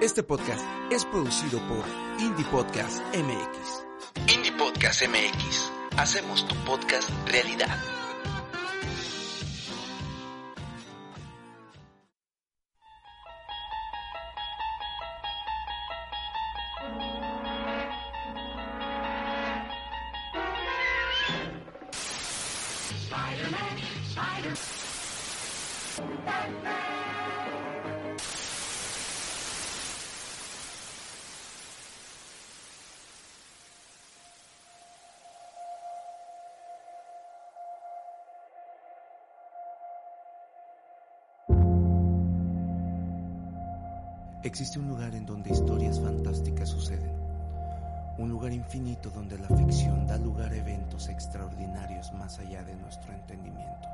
Este podcast es producido por Indie Podcast MX. Indie Podcast MX. Hacemos tu podcast realidad. Existe un lugar en donde historias fantásticas suceden. Un lugar infinito donde la ficción da lugar a eventos extraordinarios más allá de nuestro entendimiento.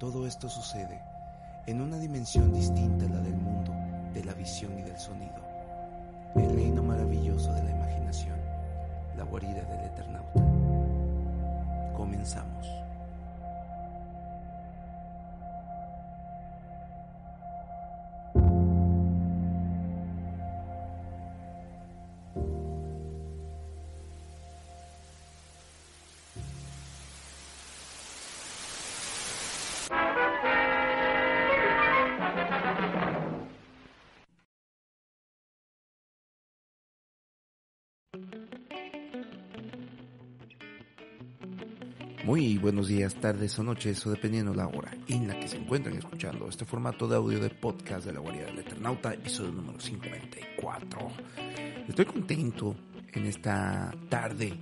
Todo esto sucede en una dimensión distinta a la del mundo, de la visión y del sonido. El reino maravilloso de la imaginación, la guarida del Eternauta. Comenzamos. Buenos días, tardes o noches, o dependiendo la hora en la que se encuentren escuchando este formato de audio de podcast de la Guardia del Eternauta, episodio número 54. Estoy contento en esta tarde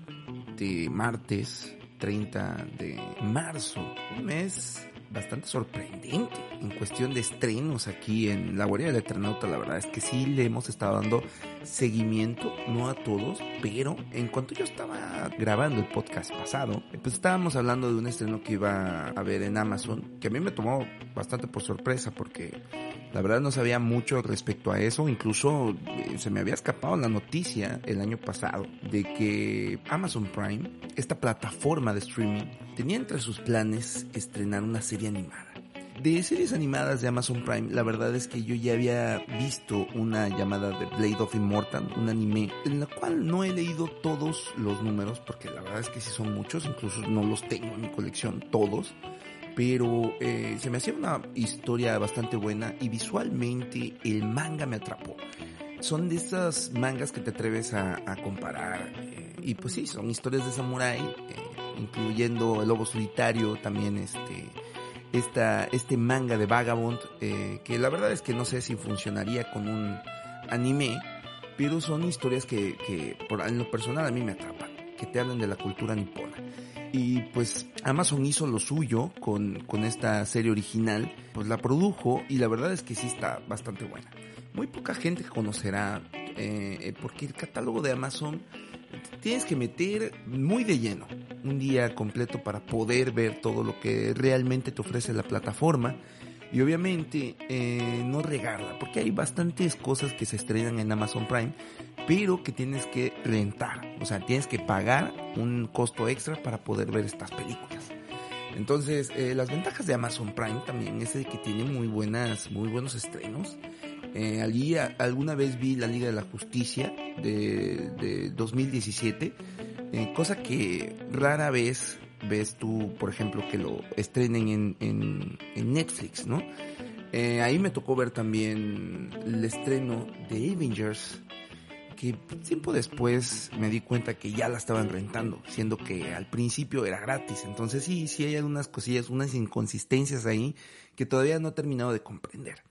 de martes 30 de marzo, un mes bastante sorprendente en cuestión de estrenos aquí en La Guardia del Eternauta. La verdad es que sí le hemos estado dando seguimiento, no a todos, pero en cuanto yo estaba grabando el podcast pasado, pues estábamos hablando de un estreno que iba a ver en Amazon, que a mí me tomó bastante por sorpresa porque la verdad no sabía mucho respecto a eso, incluso eh, se me había escapado la noticia el año pasado de que Amazon Prime, esta plataforma de streaming, tenía entre sus planes estrenar una serie animada. De series animadas de Amazon Prime, la verdad es que yo ya había visto una llamada de Blade of Immortal, un anime, en la cual no he leído todos los números, porque la verdad es que sí son muchos, incluso no los tengo en mi colección, todos pero eh, se me hacía una historia bastante buena y visualmente el manga me atrapó. Son de esas mangas que te atreves a, comparar eh, y pues sí, son historias de samurái, eh, incluyendo el lobo solitario, también este, esta, este manga de Vagabond, que la verdad es que no sé si funcionaría con un anime, pero son historias que, que por, en lo personal a mí me atrapan, que te hablan de la cultura nipona. Y pues Amazon hizo lo suyo con, con esta serie original, pues la produjo y la verdad es que sí está bastante buena. Muy poca gente conocerá eh, porque el catálogo de Amazon tienes que meter muy de lleno un día completo para poder ver todo lo que realmente te ofrece la plataforma y obviamente eh, no regarla, porque hay bastantes cosas que se estrenan en Amazon Prime, pero que tienes que rentar, o sea, tienes que pagar un costo extra para poder ver estas películas. Entonces, eh, las ventajas de Amazon Prime también es de que tiene muy buenas, muy buenos estrenos. Eh, allí alguna vez vi la Liga de la Justicia de, de 2017, eh, cosa que rara vez ves tú, por ejemplo, que lo estrenen en, en, Netflix, ¿no? Eh, ahí me tocó ver también el estreno de Avengers, que tiempo después me di cuenta que ya la estaban rentando, siendo que al principio era gratis. Entonces sí, sí hay algunas cosillas, unas inconsistencias ahí que todavía no he terminado de comprender.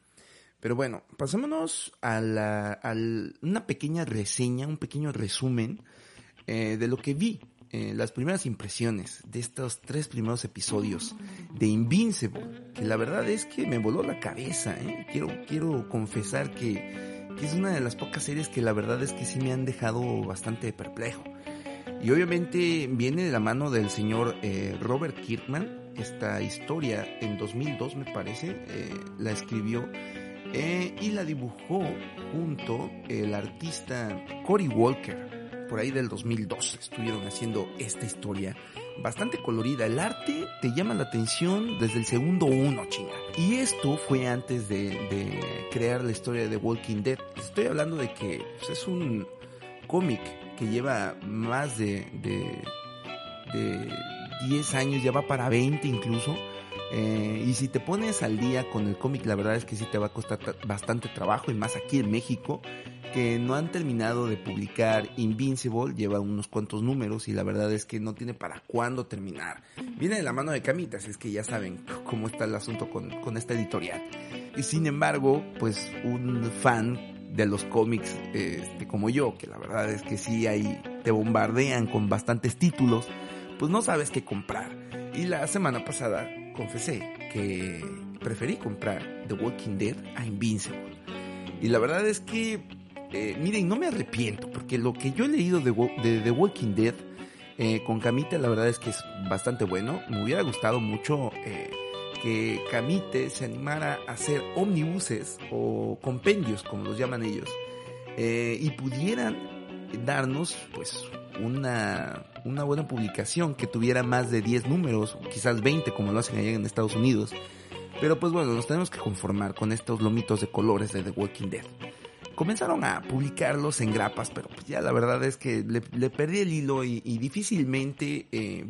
Pero bueno, pasémonos a, la, a una pequeña reseña, un pequeño resumen eh, de lo que vi eh, las primeras impresiones de estos tres primeros episodios de Invincible, que la verdad es que me voló la cabeza, ¿eh? quiero, quiero confesar que, es una de las pocas series que la verdad es que sí me han dejado bastante perplejo. Y obviamente viene de la mano del señor eh, Robert Kirkman, esta historia en 2002 me parece, eh, la escribió y la dibujó junto el artista Cory Walker por ahí del 2002 estuvieron haciendo esta historia bastante colorida. El arte te llama la atención desde el segundo uno, chinga. Y esto fue antes de, crear la historia de Walking Dead. Estoy hablando de que pues, es un cómic que lleva más de, de, de 10 años, ya va para 20 incluso eh, y si te pones al día con el cómic, la verdad es que sí te va a costar bastante trabajo, y más aquí en México, que no han terminado de publicar Invincible, lleva unos cuantos números y la verdad es que no tiene para cuándo terminar. Viene de la mano de Camitas, es que ya saben cómo está el asunto con, con esta editorial. Y sin embargo, pues un fan de los cómics este, como yo, que la verdad es que sí ahí te bombardean con bastantes títulos, pues no sabes qué comprar. Y la semana pasada confesé que preferí comprar The Walking Dead a Invincible. Y la verdad es que, eh, miren, no me arrepiento, porque lo que yo he leído de, The Walking Dead eh, con Camite, la verdad es que es bastante bueno. Me hubiera gustado mucho eh, que Camite se animara a hacer omnibuses o compendios, como los llaman ellos, y pudieran darnos, pues, una, una buena publicación que tuviera más de 10 números, quizás 20 como lo hacen allá en Estados Unidos. Pero pues bueno, nos tenemos que conformar con estos lomitos de colores de The Walking Dead. Comenzaron a publicarlos en grapas, pero pues ya la verdad es que le, perdí el hilo y, difícilmente eh,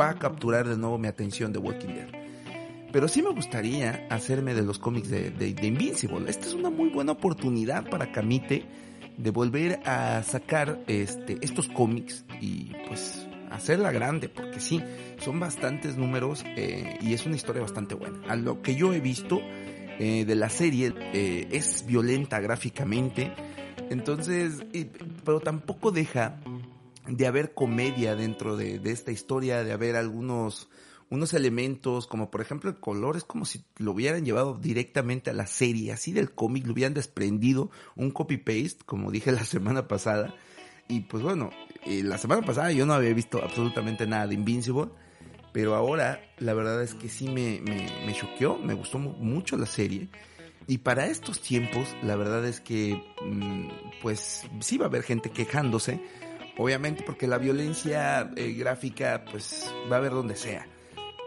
va a capturar de nuevo mi atención The Walking Dead. Pero sí me gustaría hacerme de los cómics de, de, de Invincible. Esta es una muy buena oportunidad para Camite de volver a sacar este, estos cómics y pues hacerla grande, porque sí, son bastantes números eh, y es una historia bastante buena. A lo que yo he visto eh, de la serie eh, es violenta gráficamente, entonces, pero tampoco deja de haber comedia dentro de, de esta historia, de haber algunos unos elementos, como por ejemplo el color, es como si lo hubieran llevado directamente a la serie, así del cómic, lo hubieran desprendido, un copy-paste, como dije la semana pasada. Y pues bueno, eh, la semana pasada yo no había visto absolutamente nada de Invincible, pero ahora la verdad es que sí me, me, me choqueó, me gustó mucho la serie. Y para estos tiempos, la verdad es que, mm, pues sí va a haber gente quejándose, obviamente porque la violencia eh, gráfica, pues va a haber donde sea.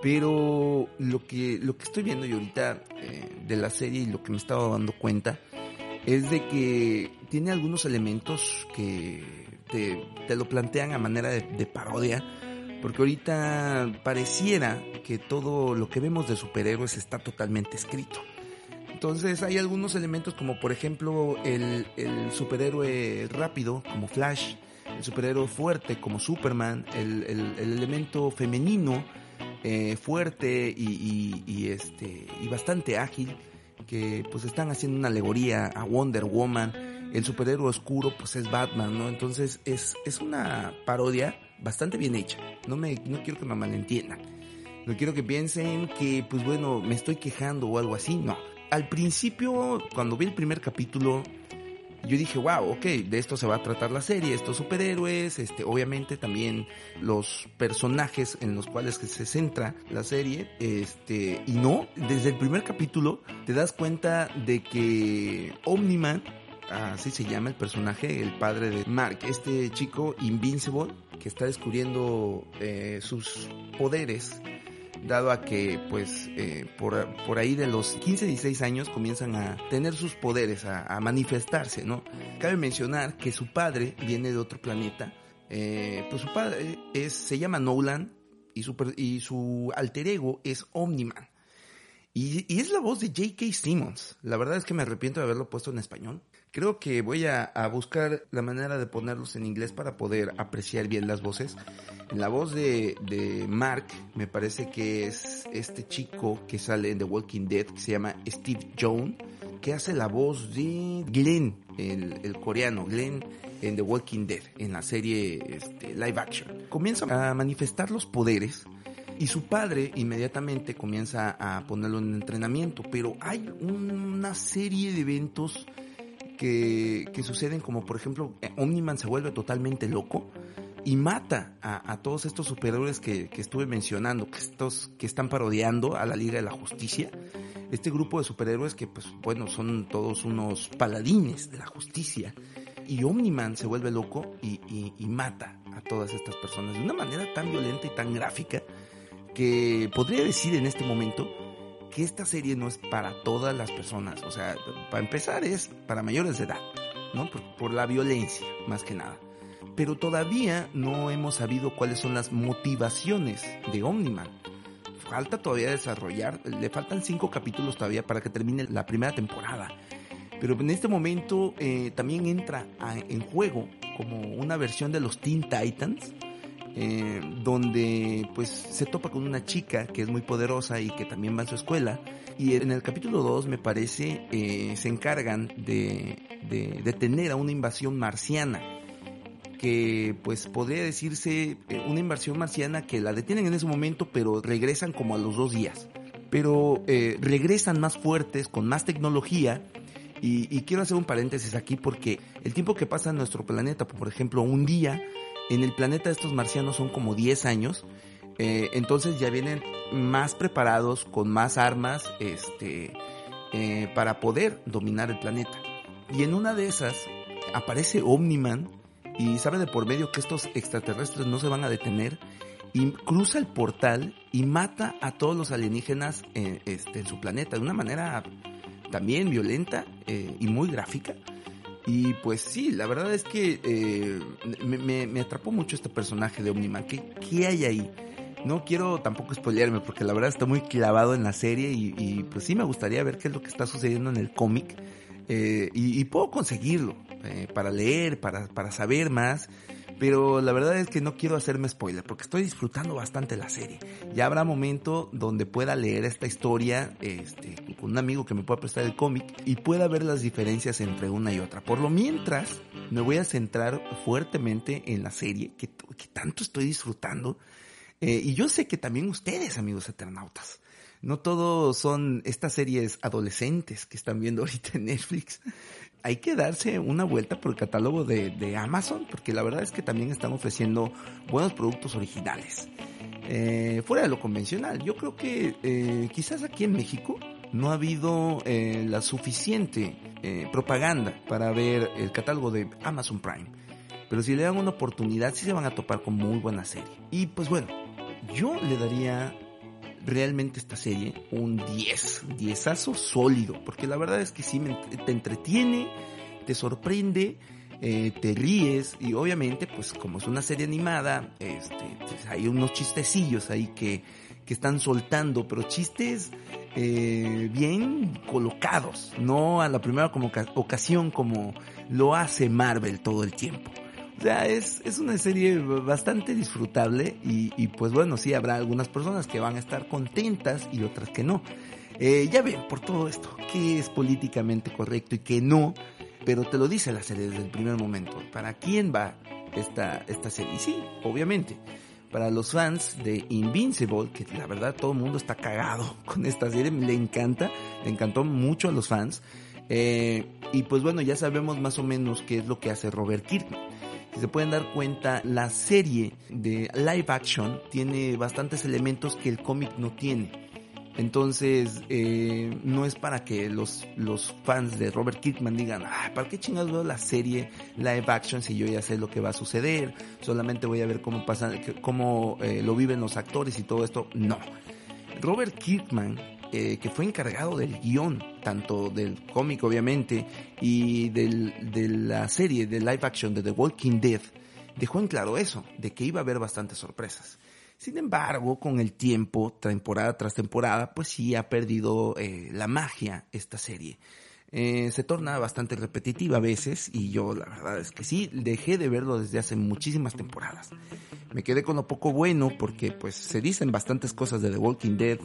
Pero lo que, lo que estoy viendo yo ahorita eh, de la serie y lo que me estaba dando cuenta es de que tiene algunos elementos que te, lo plantean a manera de, parodia. Porque ahorita pareciera que todo lo que vemos de superhéroes está totalmente escrito. Entonces hay algunos elementos como por ejemplo el, el superhéroe rápido como Flash, el superhéroe fuerte como Superman, el, el elemento femenino eh, fuerte y, este, y bastante ágil, que pues están haciendo una alegoría a Wonder Woman. El superhéroe oscuro pues es Batman, ¿no? Entonces es, es una parodia bastante bien hecha. No, me, no quiero que me malentiendan. No quiero que piensen que, pues bueno, me estoy quejando o algo así. No. Al principio, cuando vi el primer capítulo, yo dije, wow, ok, de esto se va a tratar la serie, estos superhéroes, este, obviamente también los personajes en los cuales se centra la serie, este, y no, desde el primer capítulo te das cuenta de que Omniman, así se llama el personaje, el padre de Mark, este chico Invincible, que está descubriendo eh, sus poderes dado a que pues eh, por, por, ahí de los 15, 16 años comienzan a tener sus poderes, a, manifestarse, ¿no? Cabe mencionar que su padre viene de otro planeta, eh, pues su padre es, se llama Nolan y su, y su alter ego es Omniman. Y, y es la voz de J.K. Simmons. La verdad es que me arrepiento de haberlo puesto en español. Creo que voy a, buscar la manera de ponerlos en inglés para poder apreciar bien las voces. La voz de, de Mark me parece que es este chico que sale en The Walking Dead, que se llama Steve Jones, que hace la voz de Glenn, el, el coreano, Glenn en The Walking Dead, en la serie este, live action. Comienza a manifestar los poderes y su padre inmediatamente comienza a ponerlo en entrenamiento, pero hay una serie de eventos que, suceden como por ejemplo eh, Omniman se vuelve totalmente loco y mata a, todos estos superhéroes que, estuve mencionando, que, estos, que están parodiando a la Liga de la Justicia. Este grupo de superhéroes que pues bueno son todos unos paladines de la justicia. y Omniman se vuelve loco y, y, mata a todas estas personas de una manera tan violenta y tan gráfica que podría decir en este momento que esta serie no es para todas las personas. O sea, para empezar es para mayores de edad, ¿no? Por, la violencia, más que nada. Pero todavía no hemos sabido cuáles son las motivaciones de Omniman. Falta todavía desarrollar, le faltan cinco capítulos todavía para que termine la primera temporada. Pero en este momento eh, también entra en juego como una versión de los Teen Titans, eh, donde pues se topa con una chica que es muy poderosa y que también va a su escuela. Y en el capítulo 2 me parece eh, se encargan de, de detener a una invasión marciana que pues podría decirse eh, una invasión marciana que la detienen en ese momento pero regresan como a los dos días. Pero regresan más fuertes, con más tecnología y, y, quiero hacer un paréntesis aquí porque el tiempo que pasa en nuestro planeta, por ejemplo, un día en el planeta estos marcianos son como 10 años. Eh, entonces ya vienen más preparados, con más armas, este, eh, para poder dominar el planeta. Y en una de esas aparece Omniman y sabe de por medio que estos extraterrestres no se van a detener y cruza el portal y mata a todos los alienígenas en, este, en su planeta de una manera también violenta eh, y muy gráfica. Y pues sí, la verdad es que eh, me, atrapó mucho este personaje de Omniman. ¿Qué, ¿Qué, hay ahí? No quiero tampoco spoilearme porque la verdad está muy clavado en la serie y, pues sí me gustaría ver qué es lo que está sucediendo en el cómic. Eh, y, puedo conseguirlo eh, para leer, para, para saber más. Pero la verdad es que no quiero hacerme spoiler porque estoy disfrutando bastante la serie. Ya habrá momento donde pueda leer esta historia este, con un amigo que me pueda prestar el cómic y pueda ver las diferencias entre una y otra. Por lo mientras, me voy a centrar fuertemente en la serie que, que tanto estoy disfrutando. Eh, y yo sé que también ustedes, amigos eternautas, no todos son estas series adolescentes que están viendo ahorita en Netflix hay que darse una vuelta por el catálogo de, Amazon, porque la verdad es que también están ofreciendo buenos productos originales. Eh, fuera de lo convencional, yo creo que eh, quizás aquí en México no ha habido eh, la suficiente propaganda para ver el catálogo de Amazon Prime. Pero si le dan una oportunidad, sí se van a topar con muy buena serie. Y pues bueno, yo le daría realmente esta serie un 10, 10 sólido, porque la verdad es que sí te entretiene, te sorprende, eh, te ríes y obviamente pues como es una serie animada, este, pues, hay unos chistecillos ahí que, que están soltando, pero chistes eh, bien colocados, no a la primera como ocasión como lo hace Marvel todo el tiempo. O sea, es, es una serie bastante disfrutable y, pues bueno, sí habrá algunas personas que van a estar contentas y otras que no. Eh, ya ven, por todo esto, qué es políticamente correcto y qué no, pero te lo dice la serie desde el primer momento. ¿Para quién va esta, esta serie? Sí, obviamente, para los fans de Invincible, que la verdad todo el mundo está cagado con esta serie, le encanta, le encantó mucho a los fans. Eh, y pues bueno, ya sabemos más o menos qué es lo que hace Robert Kirkman. Si se pueden dar cuenta, la serie de live action tiene bastantes elementos que el cómic no tiene. Entonces, eh, no es para que los, los fans de Robert Kirkman digan, ah, ¿para qué chingados veo la serie live action si yo ya sé lo que va a suceder? Solamente voy a ver cómo pasa, cómo eh, lo viven los actores y todo esto. No. Robert Kirkman que fue encargado del guion, tanto del cómic obviamente, y de la serie de live action de The Walking Dead, dejó en claro eso, de que iba a haber bastantes sorpresas. Sin embargo, con el tiempo, temporada tras temporada, pues sí ha perdido eh, la magia esta serie. Eh, se torna bastante repetitiva a veces y yo la verdad es que sí, dejé de verlo desde hace muchísimas temporadas. Me quedé con lo poco bueno porque pues se dicen bastantes cosas de The Walking Dead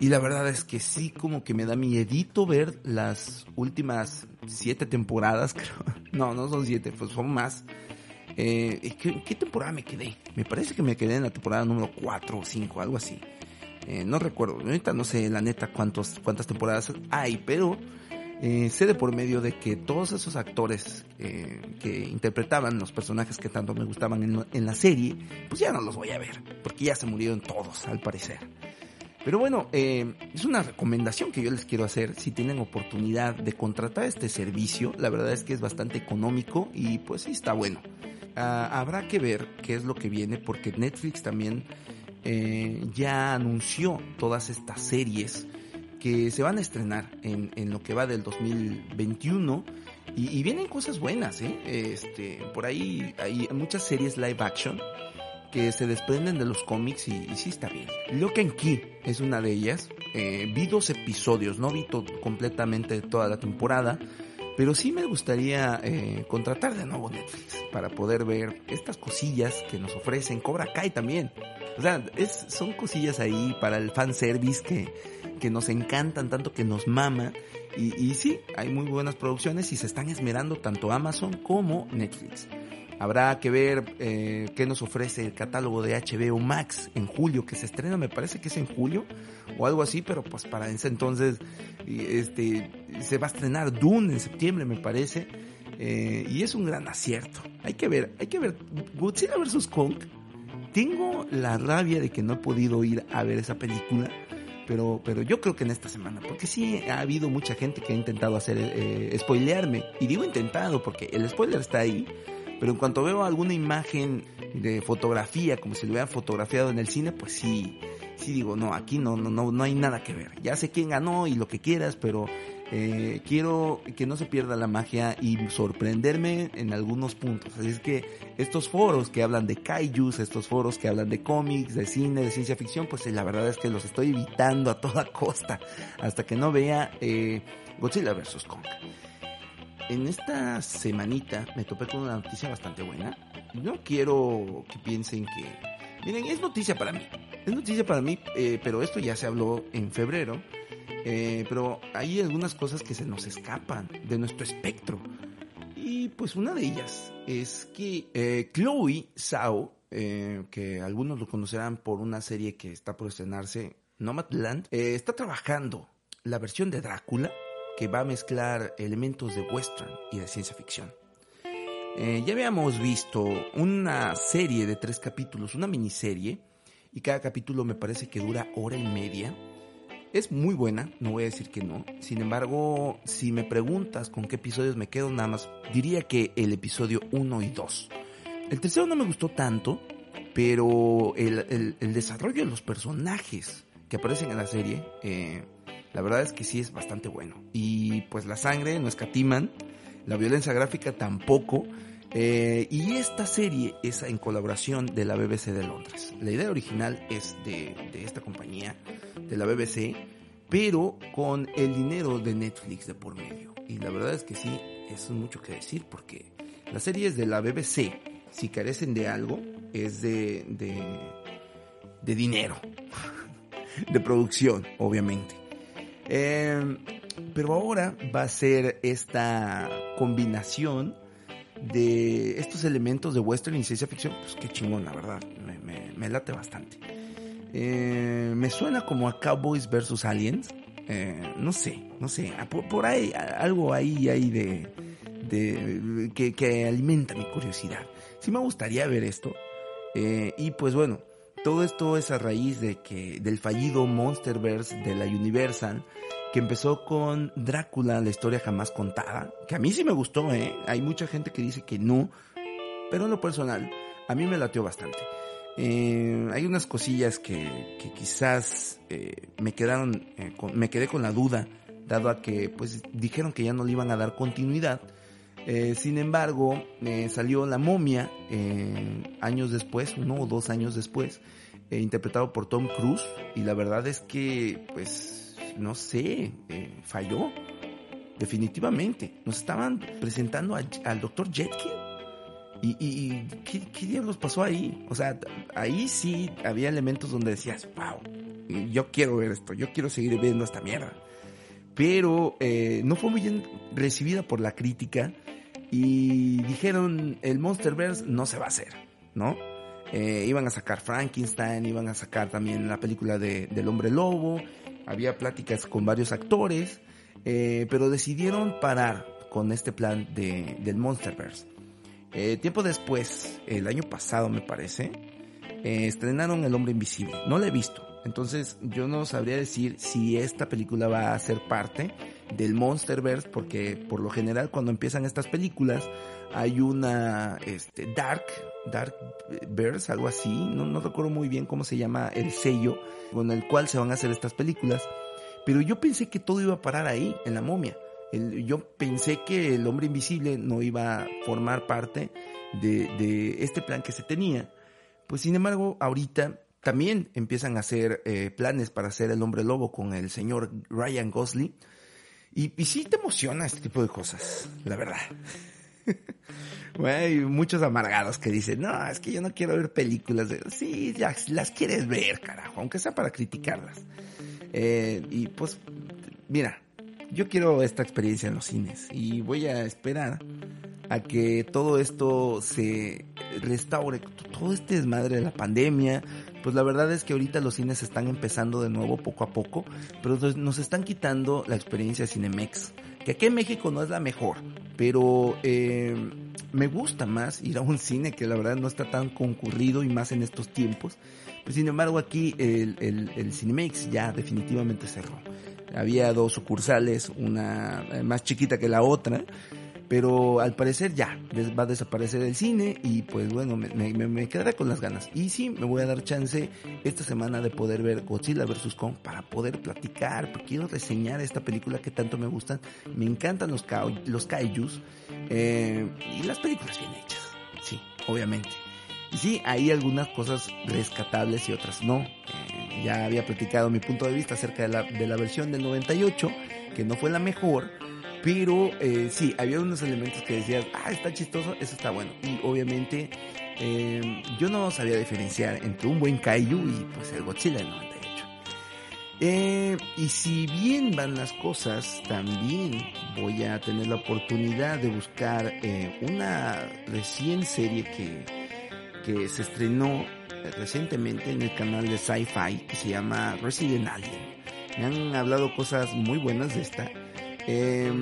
y la verdad es que sí, como que me da miedito ver las últimas siete temporadas, creo. No, no son siete, pues son más. Eh, ¿qué, ¿qué, temporada me quedé? Me parece que me quedé en la temporada número 4 o 5, algo así. Eh, no recuerdo, ahorita no sé la neta cuántos, cuántas temporadas hay, pero eh, sé de por medio de que todos esos actores eh, que interpretaban los personajes que tanto me gustaban en, en la serie, pues ya no los voy a ver, porque ya se murieron todos, al parecer. Pero bueno, eh, es una recomendación que yo les quiero hacer si tienen oportunidad de contratar este servicio. La verdad es que es bastante económico y pues sí está bueno. Ah, habrá que ver qué es lo que viene porque Netflix también eh, ya anunció todas estas series que se van a estrenar en, en lo que va del 2021 y, y, vienen cosas buenas, ¿eh? Este, por ahí hay muchas series live action que se desprenden de los cómics y, y sí está bien. Lock and Key es una de ellas. Eh, vi dos episodios, no vi todo, completamente toda la temporada, pero sí me gustaría eh, contratar de nuevo Netflix para poder ver estas cosillas que nos ofrecen. Cobra Kai también. O sea, es, son cosillas ahí para el fanservice que, que nos encantan tanto que nos mama. Y, y sí, hay muy buenas producciones y se están esmerando tanto Amazon como Netflix. Habrá que ver eh, qué nos ofrece el catálogo de HBO Max en julio, que se estrena, me parece que es en julio o algo así, pero pues para ese entonces este, se va a estrenar Dune en septiembre, me parece, eh, y es un gran acierto. Hay que ver, hay que ver Godzilla vs. Kong. Tengo la rabia de que no he podido ir a ver esa película, pero, pero yo creo que en esta semana, porque sí ha habido mucha gente que ha intentado hacer, eh, spoilearme, y digo intentado porque el spoiler está ahí, pero en cuanto veo alguna imagen de fotografía, como si lo hubieran fotografiado en el cine, pues sí, sí digo, no, aquí no, no, no, no hay nada que ver. Ya sé quién ganó y lo que quieras, pero eh, quiero que no se pierda la magia y sorprenderme en algunos puntos. Así es que estos foros que hablan de kaijus, estos foros que hablan de cómics, de cine, de ciencia ficción, pues la verdad es que los estoy evitando a toda costa hasta que no vea eh, Godzilla vs. Kong en esta semanita me topé con una noticia bastante buena. No quiero que piensen que... Miren, es noticia para mí. Es noticia para mí, eh, pero esto ya se habló en febrero. Eh, pero hay algunas cosas que se nos escapan de nuestro espectro. Y pues una de ellas es que eh, Chloe Zhao, que algunos lo conocerán por una serie que está por estrenarse, Nomadland, está trabajando la versión de Drácula que va a mezclar elementos de western y de ciencia ficción. Eh, ya habíamos visto una serie de tres capítulos, una miniserie, y cada capítulo me parece que dura hora y media. Es muy buena, no voy a decir que no. Sin embargo, si me preguntas con qué episodios me quedo, nada más diría que el episodio 1 y 2. El tercero no me gustó tanto, pero el, desarrollo de los personajes que aparecen en la serie eh, la verdad es que sí es bastante bueno. Y pues la sangre no escatiman, la violencia gráfica tampoco. Eh, y esta serie es en colaboración de la BBC de Londres. La idea original es de, esta compañía, de la BBC, pero con el dinero de Netflix de por medio. Y la verdad es que sí, es mucho que decir porque las series de la BBC, si carecen de algo, es de, de dinero, de producción, obviamente. Eh, pero ahora va a ser esta combinación de estos elementos de western y ciencia ficción, pues qué chingón, la verdad, me, late bastante. Eh, me suena como a Cowboys vs. Aliens, eh, no sé, no sé, por, ahí, algo ahí hay de, de que, que, alimenta mi curiosidad. Sí me gustaría ver esto, eh, y pues bueno, todo esto es a raíz de que del fallido Monsterverse de la Universal que empezó con Drácula, la historia jamás contada, que a mí sí me gustó, ¿eh? Hay mucha gente que dice que no, pero en lo personal, a mí me latió bastante. Eh, hay unas cosillas que, que quizás eh, me quedaron, eh, me quedé con la duda, dado a que pues dijeron que ya no le iban a dar continuidad. Eh, sin embargo, salió La momia años después, uno o dos años después, interpretado por Tom Cruise, y la verdad es que, pues, no sé, falló, definitivamente. Nos estaban presentando al Dr. Jetkin. ¿Y, y ¿qué, ¿qué, diablos pasó ahí? O sea, ahí sí había elementos donde decías, wow, yo quiero ver esto, yo quiero seguir viendo esta mierda. Pero eh, no fue muy bien recibida por la crítica y dijeron el Monsterverse no se va a hacer, ¿no? Eh, iban a sacar Frankenstein, iban a sacar también la película de, del hombre lobo, había pláticas con varios actores, eh, pero decidieron parar con este plan de, del Monsterverse. Eh, tiempo después, el año pasado me parece, eh, estrenaron El hombre invisible. No la he visto, Entonces yo no sabría decir si esta película va a ser parte del Monsterverse, porque por lo general cuando empiezan estas películas hay una este, Dark, Dark Verse, algo así, no, no recuerdo muy bien cómo se llama el sello con el cual se van a hacer estas películas, pero yo pensé que todo iba a parar ahí, en la momia. yo pensé que el hombre invisible no iba a formar parte de, de este plan que se tenía. Pues sin embargo, ahorita también empiezan a hacer eh, planes para hacer el hombre lobo con el señor Ryan Gosling. Y, y sí te emociona este tipo de cosas, la verdad. hay muchos amargados que dicen, no, es que yo no quiero ver películas. Sí, ya, las quieres ver, carajo, aunque sea para criticarlas. Eh, y pues, mira, yo quiero esta experiencia en los cines y voy a esperar a que todo esto se restaure, todo este desmadre de la pandemia, pues la verdad es que ahorita los cines están empezando de nuevo poco a poco, pero nos están quitando la experiencia Cinemex, que aquí en México no es la mejor, pero eh, me gusta más ir a un cine que la verdad no está tan concurrido y más en estos tiempos. Pues, sin embargo aquí el, el, el Cinemex ya definitivamente cerró. Había dos sucursales, una eh, más chiquita que la otra, pero al parecer ya va a desaparecer el cine y pues bueno, me, me, quedaré con las ganas. Y sí, me voy a dar chance esta semana de poder ver Godzilla vs. Kong para poder platicar, porque quiero reseñar esta película que tanto me gustan. Me encantan los, los kaijus eh, y las películas bien hechas. Sí, obviamente. Y sí, hay algunas cosas rescatables y otras no. Eh, ya había platicado mi punto de vista acerca de la, de la versión del 98, que no fue la mejor pero eh, sí, había unos elementos que decías, ah, está chistoso, eso está bueno. Y obviamente eh, yo no sabía diferenciar entre un buen Kaiju y pues el Godzilla del 98. Eh, y si bien van las cosas, también voy a tener la oportunidad de buscar eh, una recién serie que, que se estrenó recientemente en el canal de Sci-Fi que se llama Resident Alien. Me han hablado cosas muy buenas de esta eh,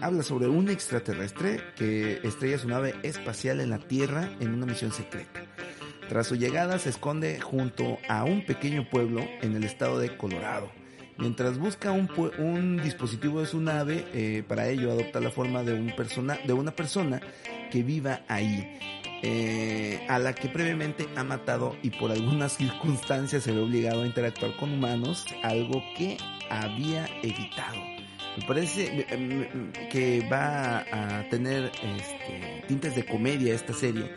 habla sobre un extraterrestre que estrella su nave espacial en la Tierra en una misión secreta. Tras su llegada se esconde junto a un pequeño pueblo en el estado de Colorado. Mientras busca un, un dispositivo de su nave, eh, para ello adopta la forma de, un persona, de una persona que viva ahí, eh, a la que previamente ha matado y por algunas circunstancias se ve obligado a interactuar con humanos, algo que había evitado. Me parece que va a tener este, tintes de comedia esta serie.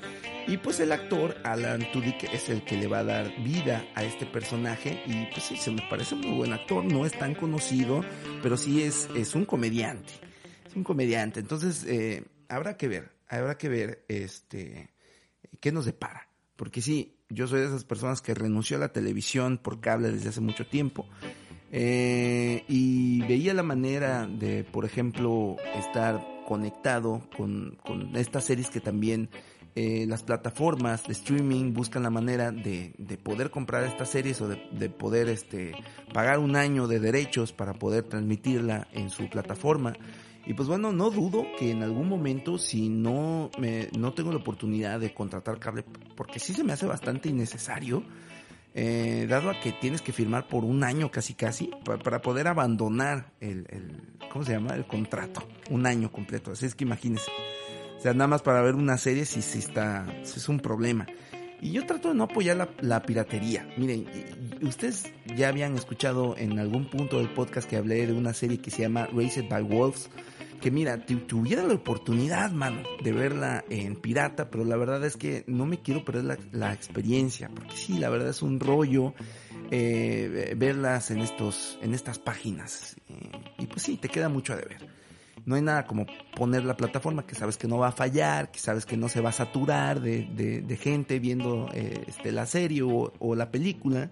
Y pues el actor Alan Tudyk es el que le va a dar vida a este personaje. Y pues sí, se me parece muy buen actor, no es tan conocido, pero sí es, es un comediante, es un comediante. Entonces eh, habrá que ver, habrá que ver este qué nos depara, porque sí, yo soy de esas personas que renunció a la televisión por cable desde hace mucho tiempo eh, y veía la manera de, por ejemplo, estar conectado con, con estas series que también eh, las plataformas de streaming buscan la manera de, de poder comprar estas series o de, de, poder este, pagar un año de derechos para poder transmitirla en su plataforma. Y pues bueno, no dudo que en algún momento, si no, me, no tengo la oportunidad de contratar cable, porque sí se me hace bastante innecesario, eh, dado a que tienes que firmar por un año casi casi para, poder abandonar el, el, ¿cómo se llama? El contrato, un año completo. Así es que imagínense. O sea, nada más para ver una serie si, si está, si es un problema. Y yo trato de no apoyar la, la, piratería. Miren, ustedes ya habían escuchado en algún punto del podcast que hablé de una serie que se llama Raised by Wolves que mira, tuviera la oportunidad, mano, de verla en pirata, pero la verdad es que no me quiero perder la, experiencia, porque sí, la verdad es un rollo eh, verlas en estos, en estas páginas. Eh, y pues sí, te queda mucho a deber. No hay nada como poner la plataforma que sabes que no va a fallar, que sabes que no se va a saturar de, de, gente viendo eh, este, la serie o, o la película.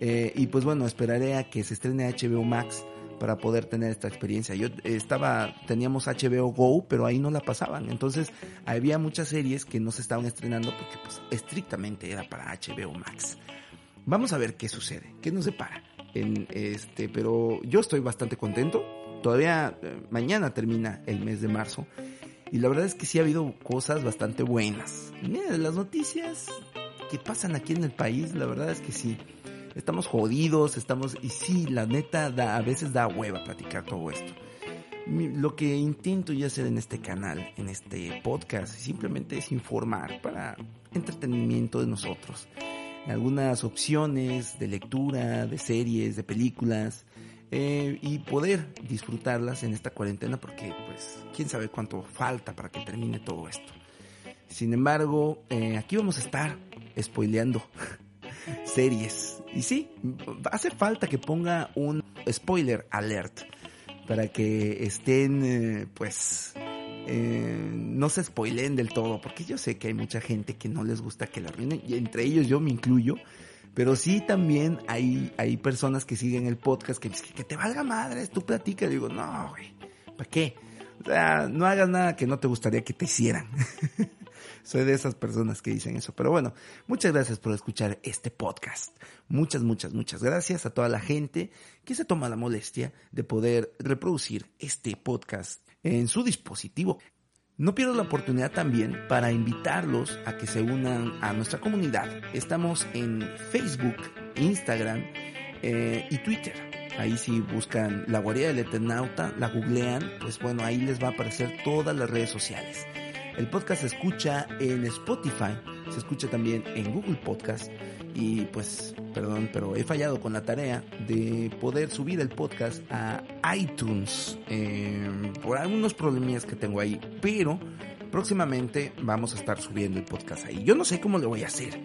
y pues bueno, esperaré a que se estrene HBO Max para poder tener esta experiencia. Yo estaba, teníamos HBO Go, pero ahí no la pasaban. Entonces había muchas series que no se estaban estrenando porque pues estrictamente era para HBO Max. Vamos a ver qué sucede, qué nos depara. En este, pero yo estoy bastante contento. Todavía eh, mañana termina el mes de marzo. Y la verdad es que sí ha habido cosas bastante buenas. Mira, las noticias que pasan aquí en el país, la verdad es que sí estamos jodidos, estamos, y sí, la neta, a veces da hueva platicar todo esto. Lo que intento yo hacer en este canal, en este podcast, simplemente es informar para entretenimiento de nosotros. Algunas opciones de lectura, de series, de películas, eh, y poder disfrutarlas en esta cuarentena porque pues quién sabe cuánto falta para que termine todo esto. Sin embargo, eh, aquí vamos a estar spoileando series. Y sí, hace falta que ponga un spoiler alert para que estén, eh, pues, eh, no se spoilen del todo, porque yo sé que hay mucha gente que no les gusta que la arruinen, y entre ellos yo me incluyo, pero sí también hay, hay personas que siguen el podcast que dicen que te valga madre, tú platicas, digo, no, güey, ¿para qué? O sea, no hagas nada que no te gustaría que te hicieran. Soy de esas personas que dicen eso. Pero bueno, muchas gracias por escuchar este podcast. Muchas, muchas, muchas gracias a toda la gente que se toma la molestia de poder reproducir este podcast en su dispositivo. No pierdo la oportunidad también para invitarlos a que se unan a nuestra comunidad. Estamos en Facebook, Instagram eh, y Twitter. Ahí si buscan la guarida del Eternauta, la googlean, pues bueno, ahí les va a aparecer todas las redes sociales. El podcast se escucha en Spotify, se escucha también en Google Podcast y pues, perdón, pero he fallado con la tarea de poder subir el podcast a iTunes eh, por algunos problemillas que tengo ahí, pero próximamente vamos a estar subiendo el podcast ahí. Yo no sé cómo lo voy a hacer,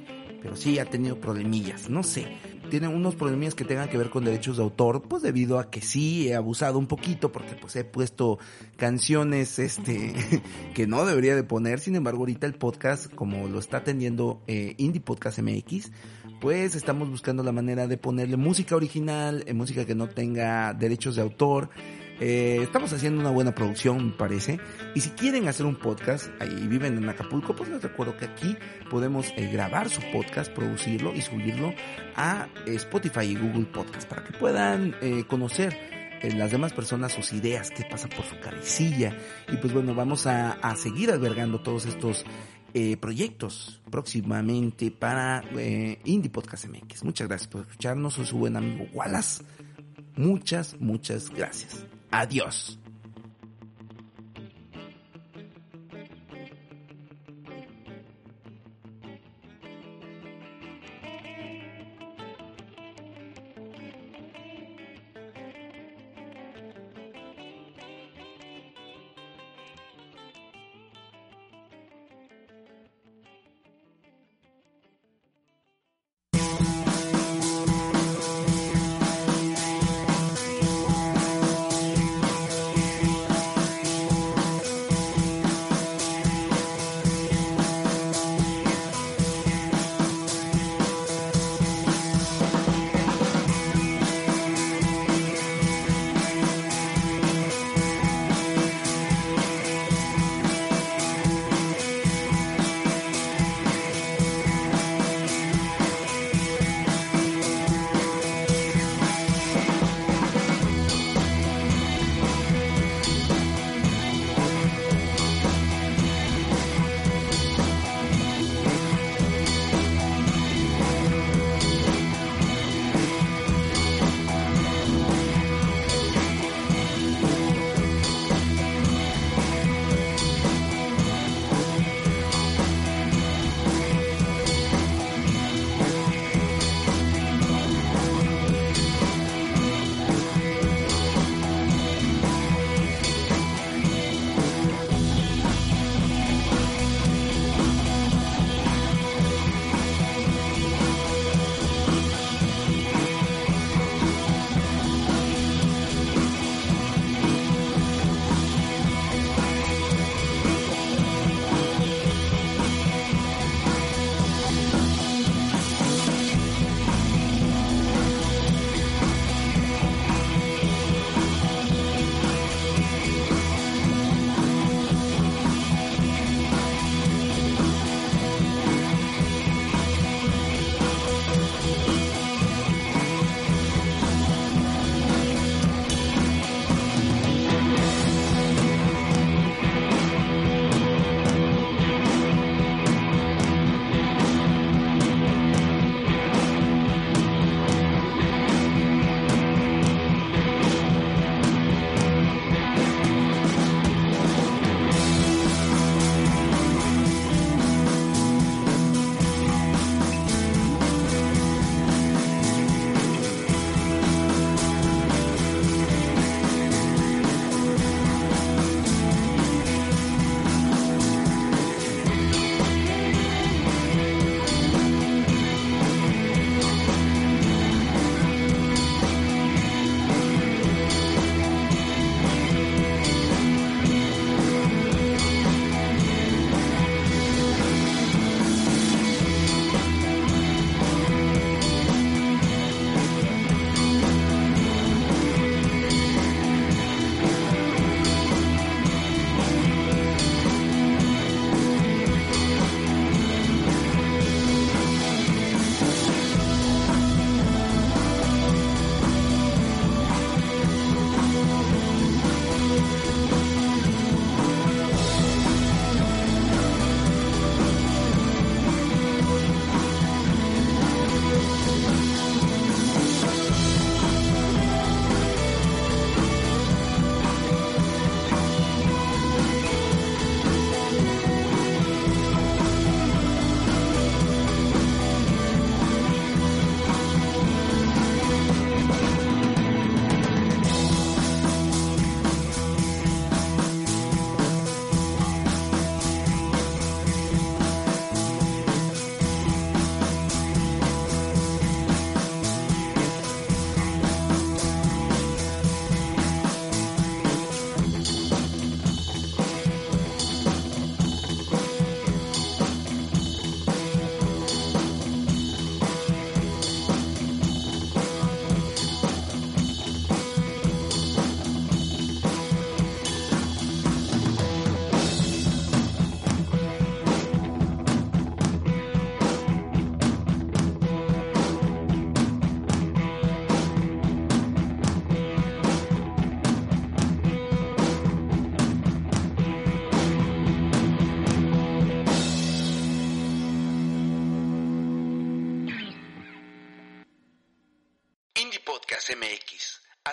pero sí ha tenido problemillas, no sé. Tiene unos problemillas que tengan que ver con derechos de autor, pues debido a que sí he abusado un poquito porque pues he puesto canciones este que no debería de poner, sin embargo ahorita el podcast como lo está atendiendo eh, Indie Podcast MX, pues estamos buscando la manera de ponerle música original, eh, música que no tenga derechos de autor, eh, estamos haciendo una buena producción, me parece. Y si quieren hacer un podcast y viven en Acapulco, pues les recuerdo que aquí podemos eh, grabar su podcast, producirlo y subirlo a Spotify y Google Podcast para que puedan eh, conocer las demás personas sus ideas, qué pasa por su cabecilla. Y pues bueno, vamos a seguir albergando todos estos proyectos próximamente para Indie Podcast MX. Muchas gracias por escucharnos. Soy su buen amigo Wallace. Muchas, muchas gracias. Adiós.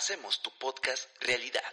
Hacemos tu podcast realidad.